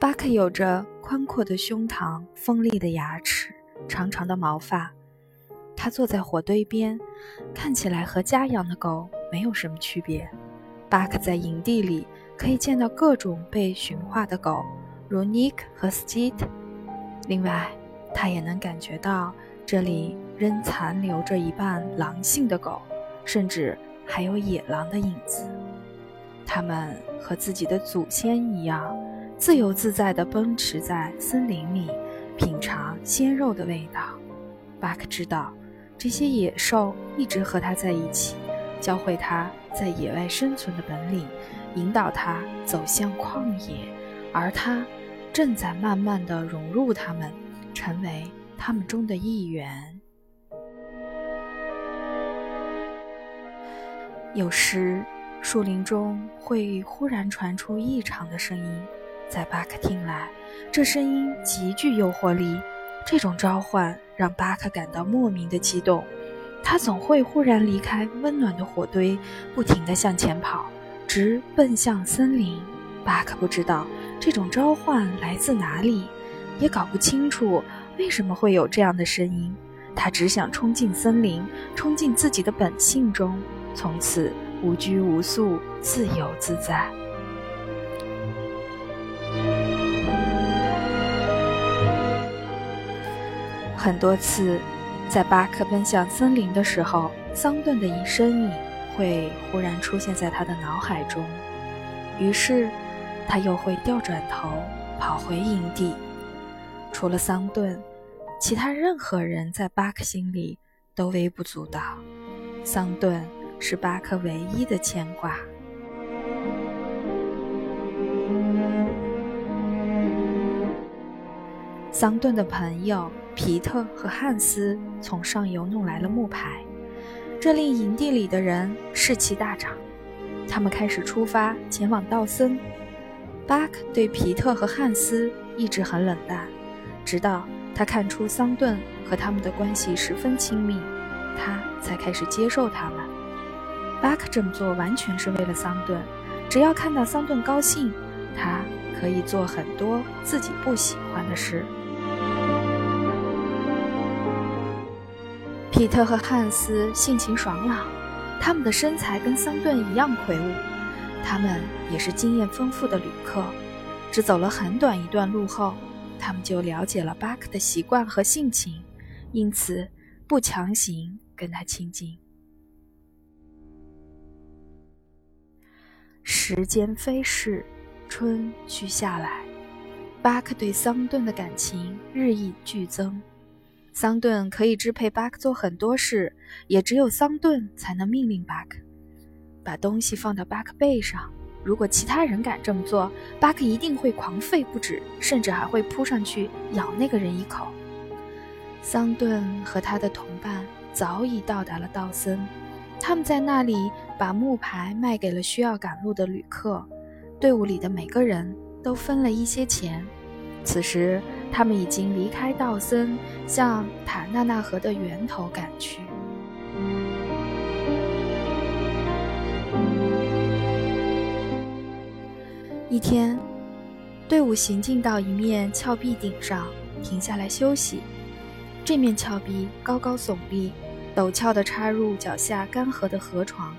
巴克有着宽阔的胸膛、锋利的牙齿、长长的毛发。他坐在火堆边，看起来和家养的狗没有什么区别。巴克在营地里可以见到各种被驯化的狗，如 Nick 和 Steed。另外，他也能感觉到这里仍残留着一半狼性的狗，甚至还有野狼的影子。他们和自己的祖先一样，自由自在地奔驰在森林里，品尝鲜肉的味道。巴克知道，这些野兽一直和他在一起，教会他在野外生存的本领，引导他走向旷野，而他正在慢慢地融入他们，成为他们中的一员。有时。树林中会忽然传出异常的声音，在巴克听来，这声音极具诱惑力。这种召唤让巴克感到莫名的激动。他总会忽然离开温暖的火堆，不停地向前跑，直奔向森林。巴克不知道这种召唤来自哪里，也搞不清楚为什么会有这样的声音。他只想冲进森林，冲进自己的本性中，从此。无拘无束，自由自在。很多次，在巴克奔向森林的时候，桑顿的一身影会忽然出现在他的脑海中，于是他又会掉转头跑回营地。除了桑顿，其他任何人在巴克心里都微不足道。桑顿。是巴克唯一的牵挂。桑顿的朋友皮特和汉斯从上游弄来了木牌，这令营地里的人士气大涨。他们开始出发前往道森。巴克对皮特和汉斯一直很冷淡，直到他看出桑顿和他们的关系十分亲密，他才开始接受他们。巴克这么做完全是为了桑顿，只要看到桑顿高兴，他可以做很多自己不喜欢的事。皮特和汉斯性情爽朗，他们的身材跟桑顿一样魁梧，他们也是经验丰富的旅客。只走了很短一段路后，他们就了解了巴克的习惯和性情，因此不强行跟他亲近。时间飞逝，春去夏来，巴克对桑顿的感情日益剧增。桑顿可以支配巴克做很多事，也只有桑顿才能命令巴克把东西放到巴克背上。如果其他人敢这么做，巴克一定会狂吠不止，甚至还会扑上去咬那个人一口。桑顿和他的同伴早已到达了道森。他们在那里把木牌卖给了需要赶路的旅客，队伍里的每个人都分了一些钱。此时，他们已经离开道森，向塔纳纳河的源头赶去。一天，队伍行进到一面峭壁顶上，停下来休息。这面峭壁高高耸立。陡峭地插入脚下干涸的河床，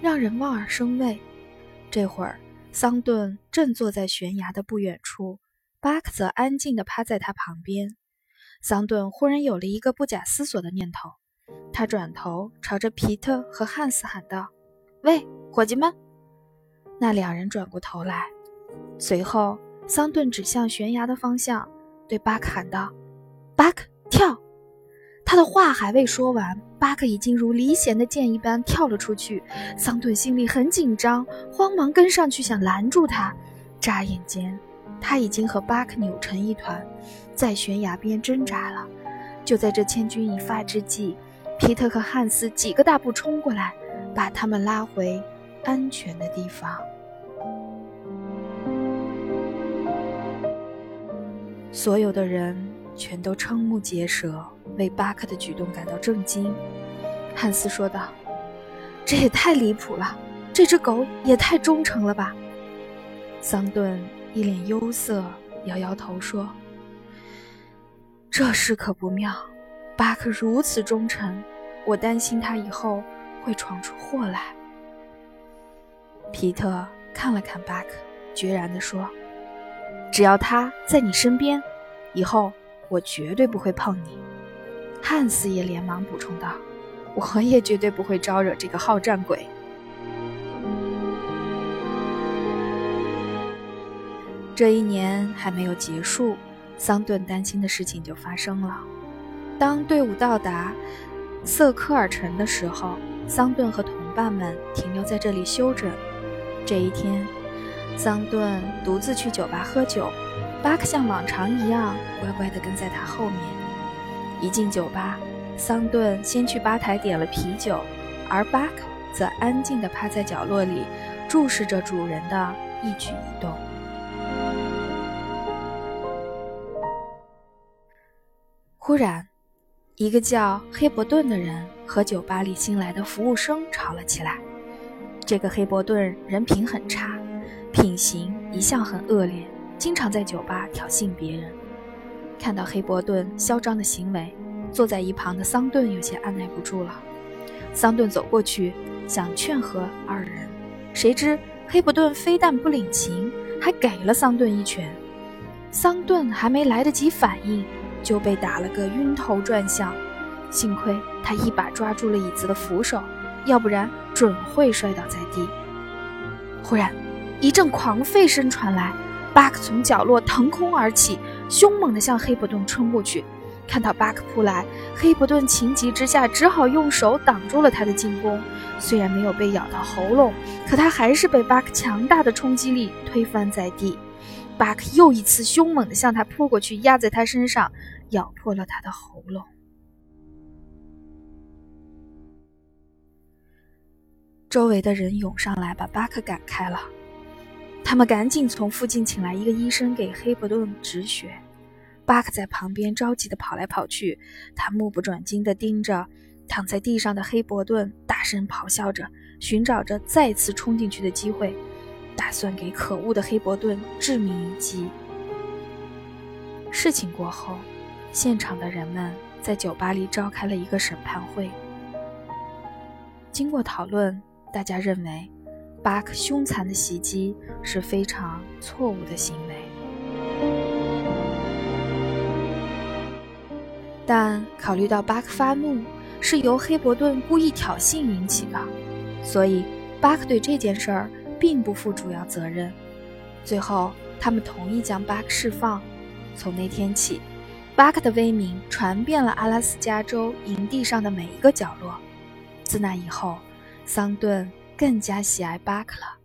让人望而生畏。这会儿，桑顿正坐在悬崖的不远处，巴克则安静地趴在他旁边。桑顿忽然有了一个不假思索的念头，他转头朝着皮特和汉斯喊道：“喂，伙计们！”那两人转过头来，随后桑顿指向悬崖的方向，对巴克喊道：“巴克，跳！”他的话还未说完，巴克已经如离弦的箭一般跳了出去。桑顿心里很紧张，慌忙跟上去想拦住他。眨眼间，他已经和巴克扭成一团，在悬崖边挣扎了。就在这千钧一发之际，皮特和汉斯几个大步冲过来，把他们拉回安全的地方。所有的人全都瞠目结舌。为巴克的举动感到震惊，汉斯说道：“这也太离谱了，这只狗也太忠诚了吧！”桑顿一脸忧色，摇摇头说：“这事可不妙，巴克如此忠诚，我担心他以后会闯出祸来。”皮特看了看巴克，决然地说：“只要他在你身边，以后我绝对不会碰你。”汉斯也连忙补充道：“我也绝对不会招惹这个好战鬼。”这一年还没有结束，桑顿担心的事情就发生了。当队伍到达瑟科尔城的时候，桑顿和同伴们停留在这里休整。这一天，桑顿独自去酒吧喝酒，巴克像往常一样乖乖地跟在他后面。一进酒吧，桑顿先去吧台点了啤酒，而巴克则安静地趴在角落里，注视着主人的一举一动。突然，一个叫黑伯顿的人和酒吧里新来的服务生吵了起来。这个黑伯顿人品很差，品行一向很恶劣，经常在酒吧挑衅别人。看到黑伯顿嚣张的行为，坐在一旁的桑顿有些按耐不住了。桑顿走过去想劝和二人，谁知黑伯顿非但不领情，还给了桑顿一拳。桑顿还没来得及反应。就被打了个晕头转向，幸亏他一把抓住了椅子的扶手，要不然准会摔倒在地。忽然，一阵狂吠声传来，巴克从角落腾空而起，凶猛地向黑伯顿冲过去。看到巴克扑来，黑伯顿情急之下只好用手挡住了他的进攻。虽然没有被咬到喉咙，可他还是被巴克强大的冲击力推翻在地。巴克又一次凶猛地向他扑过去，压在他身上，咬破了他的喉咙。周围的人涌上来，把巴克赶开了。他们赶紧从附近请来一个医生给黑伯顿止血。巴克在旁边着急地跑来跑去，他目不转睛地盯着躺在地上的黑伯顿，大声咆哮着，寻找着再次冲进去的机会。打算给可恶的黑伯顿致命一击。事情过后，现场的人们在酒吧里召开了一个审判会。经过讨论，大家认为巴克凶残的袭击是非常错误的行为。但考虑到巴克发怒是由黑伯顿故意挑衅引起的，所以巴克对这件事儿。并不负主要责任。最后，他们同意将巴克释放。从那天起，巴克的威名传遍了阿拉斯加州营地上的每一个角落。自那以后，桑顿更加喜爱巴克了，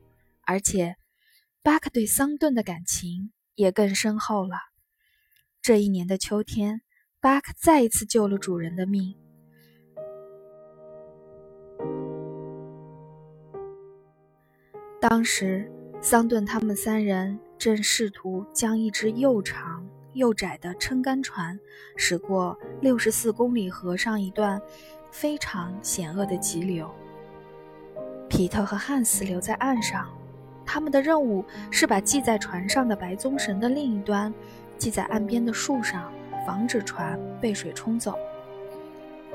而且巴克对桑顿的感情也更深厚了。这一年的秋天，巴克再一次救了主人的命。当时，桑顿他们三人正试图将一只又长又窄的撑杆船驶过六十四公里河上一段非常险恶的急流。皮特和汉斯留在岸上，他们的任务是把系在船上的白棕绳的另一端系在岸边的树上，防止船被水冲走。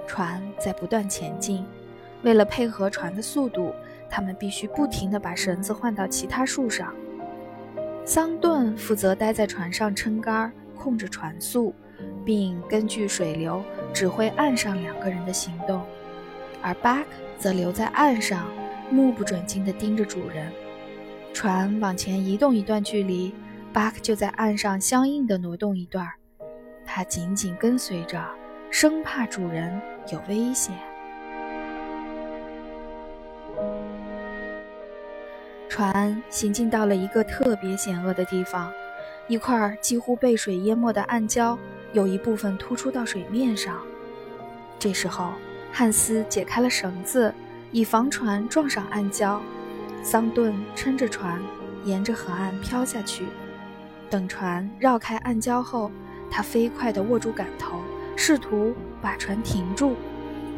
船在不断前进，为了配合船的速度。他们必须不停地把绳子换到其他树上。桑顿负责待在船上撑杆，控制船速，并根据水流指挥岸上两个人的行动，而巴克则留在岸上，目不转睛地盯着主人。船往前移动一段距离，巴克就在岸上相应地挪动一段，他紧紧跟随着，生怕主人有危险。船行进到了一个特别险恶的地方，一块几乎被水淹没的暗礁有一部分突出到水面上。这时候，汉斯解开了绳子，以防船撞上暗礁。桑顿撑着船沿着河岸飘下去。等船绕开暗礁后，他飞快地握住杆头，试图把船停住。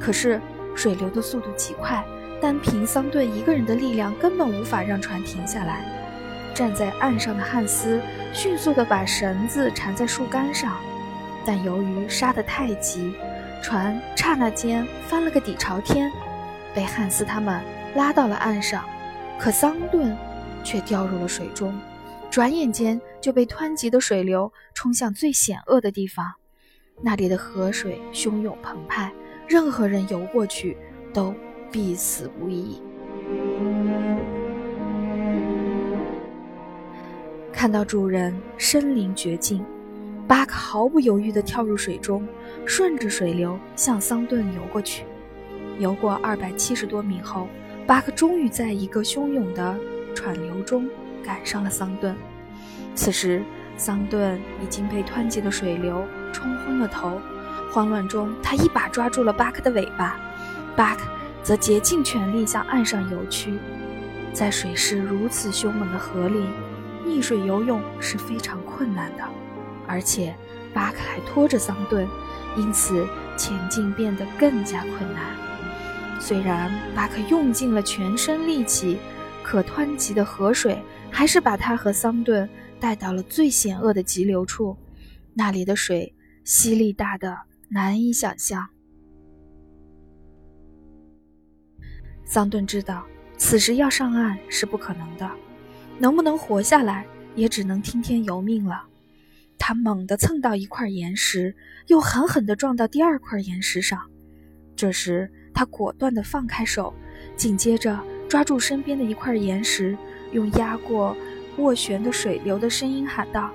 可是水流的速度极快。单凭桑顿一个人的力量，根本无法让船停下来。站在岸上的汉斯迅速地把绳子缠在树干上，但由于杀得太急，船刹那间翻了个底朝天，被汉斯他们拉到了岸上。可桑顿却掉入了水中，转眼间就被湍急的水流冲向最险恶的地方。那里的河水汹涌澎湃，任何人游过去都必死无疑。看到主人身临绝境，巴克毫不犹豫地跳入水中，顺着水流向桑顿游过去。游过二百七十多米后，巴克终于在一个汹涌的船流中赶上了桑顿。此时，桑顿已经被湍急的水流冲昏了头，慌乱中，他一把抓住了巴克的尾巴，巴克则竭尽全力向岸上游去。在水势如此凶猛的河里，溺水游泳是非常困难的，而且巴克还拖着桑顿，因此前进变得更加困难。虽然巴克用尽了全身力气，可湍急的河水还是把他和桑顿带到了最险恶的急流处，那里的水吸力大的难以想象。桑顿知道。此时要上岸是不可能的，能不能活下来也只能听天由命了。他猛地蹭到一块岩石，又狠狠地撞到第二块岩石上。这时他果断地放开手，紧接着抓住身边的一块岩石，用压过斡旋的水流的声音喊道：“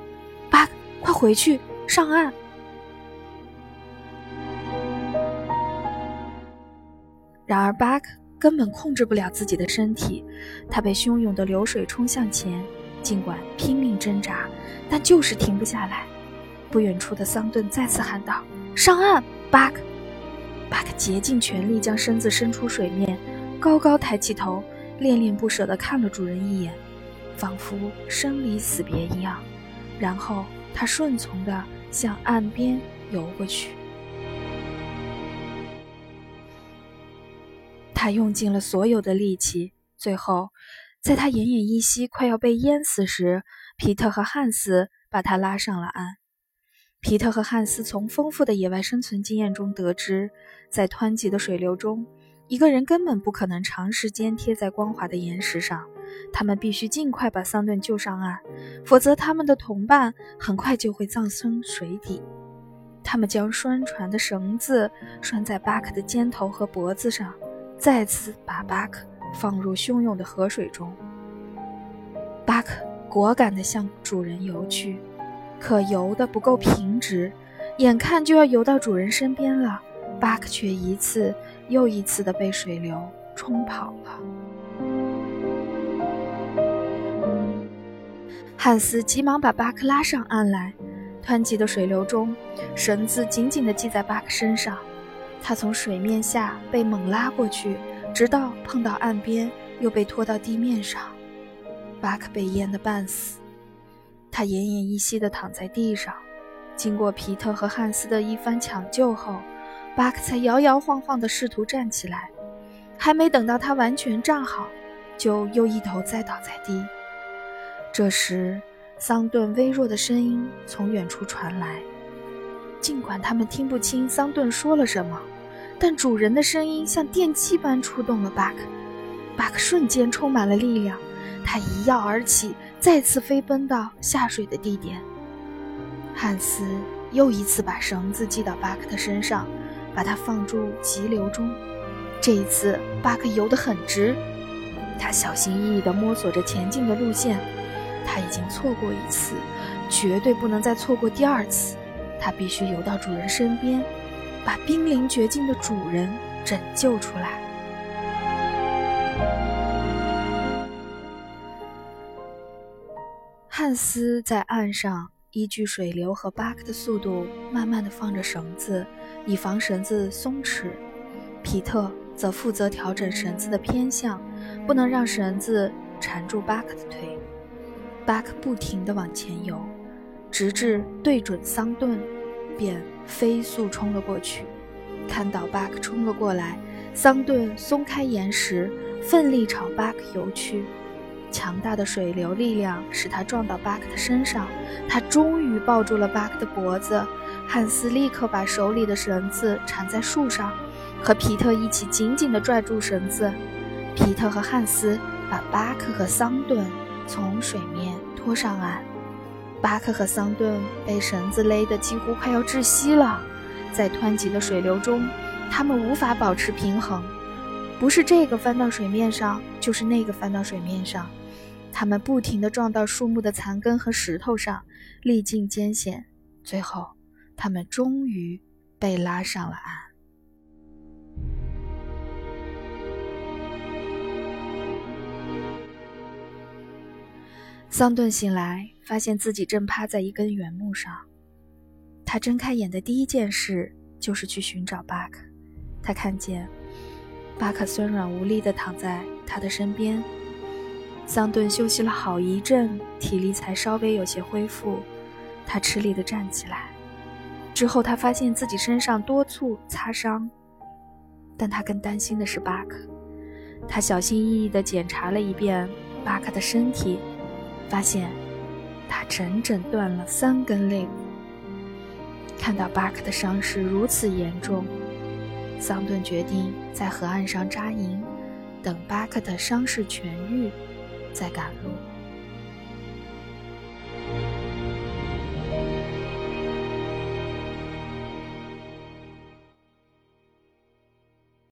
巴克，快回去，上岸！”然而巴克。根本控制不了自己的身体，他被汹涌的流水冲向前，尽管拼命挣扎，但就是停不下来。不远处的桑顿再次喊道：“上岸，巴克！”巴克竭尽全力将身子伸出水面，高高抬起头，恋恋不舍地看了主人一眼，仿佛生离死别一样。然后他顺从地向岸边游过去。他用尽了所有的力气，最后，在他奄奄一息、快要被淹死时，皮特和汉斯把他拉上了岸。皮特和汉斯从丰富的野外生存经验中得知，在湍急的水流中，一个人根本不可能长时间贴在光滑的岩石上。他们必须尽快把桑顿救上岸，否则他们的同伴很快就会葬身水底。他们将拴船的绳子拴在巴克的肩头和脖子上。再次把巴克放入汹涌的河水中，巴克果敢地向主人游去，可游得不够平直，眼看就要游到主人身边了，巴克却一次又一次地被水流冲跑了。汉斯急忙把巴克拉上岸来，湍急的水流中，绳子紧紧地系在巴克身上。他从水面下被猛拉过去，直到碰到岸边，又被拖到地面上。巴克被淹得半死，他奄奄一息地躺在地上。经过皮特和汉斯的一番抢救后，巴克才摇摇晃晃地试图站起来。还没等到他完全站好，就又一头栽倒在地。这时，桑顿微弱的声音从远处传来。尽管他们听不清桑顿说了什么，但主人的声音像电击般触动了巴克。巴克瞬间充满了力量，他一跃而起，再次飞奔到下水的地点。汉斯又一次把绳子系到巴克的身上，把他放入急流中。这一次，巴克游得很直，他小心翼翼地摸索着前进的路线。他已经错过一次，绝对不能再错过第二次。他必须游到主人身边，把濒临绝境的主人拯救出来。汉斯在岸上依据水流和巴克的速度，慢慢的放着绳子，以防绳子松弛。皮特则负责调整绳子的偏向，不能让绳子缠住巴克的腿。巴克不停地往前游。直至对准桑顿，便飞速冲了过去。看到巴克冲了过来，桑顿松开岩石，奋力朝巴克游去。强大的水流力量使他撞到巴克的身上，他终于抱住了巴克的脖子。汉斯立刻把手里的绳子缠在树上，和皮特一起紧紧地拽住绳子。皮特和汉斯把巴克和桑顿从水面拖上岸。巴克和桑顿被绳子勒得几乎快要窒息了，在湍急的水流中，他们无法保持平衡，不是这个翻到水面上，就是那个翻到水面上。他们不停地撞到树木的残根和石头上，历尽艰险，最后，他们终于被拉上了岸。桑顿醒来，发现自己正趴在一根原木上。他睁开眼的第一件事就是去寻找巴克。他看见巴克酸软无力地躺在他的身边。桑顿休息了好一阵，体力才稍微有些恢复。他吃力地站起来，之后他发现自己身上多处擦伤，但他更担心的是巴克。他小心翼翼地检查了一遍巴克的身体，发现他整整断了三根肋骨。看到巴克的伤势如此严重，桑顿决定在河岸上扎营，等巴克的伤势痊愈。再赶路。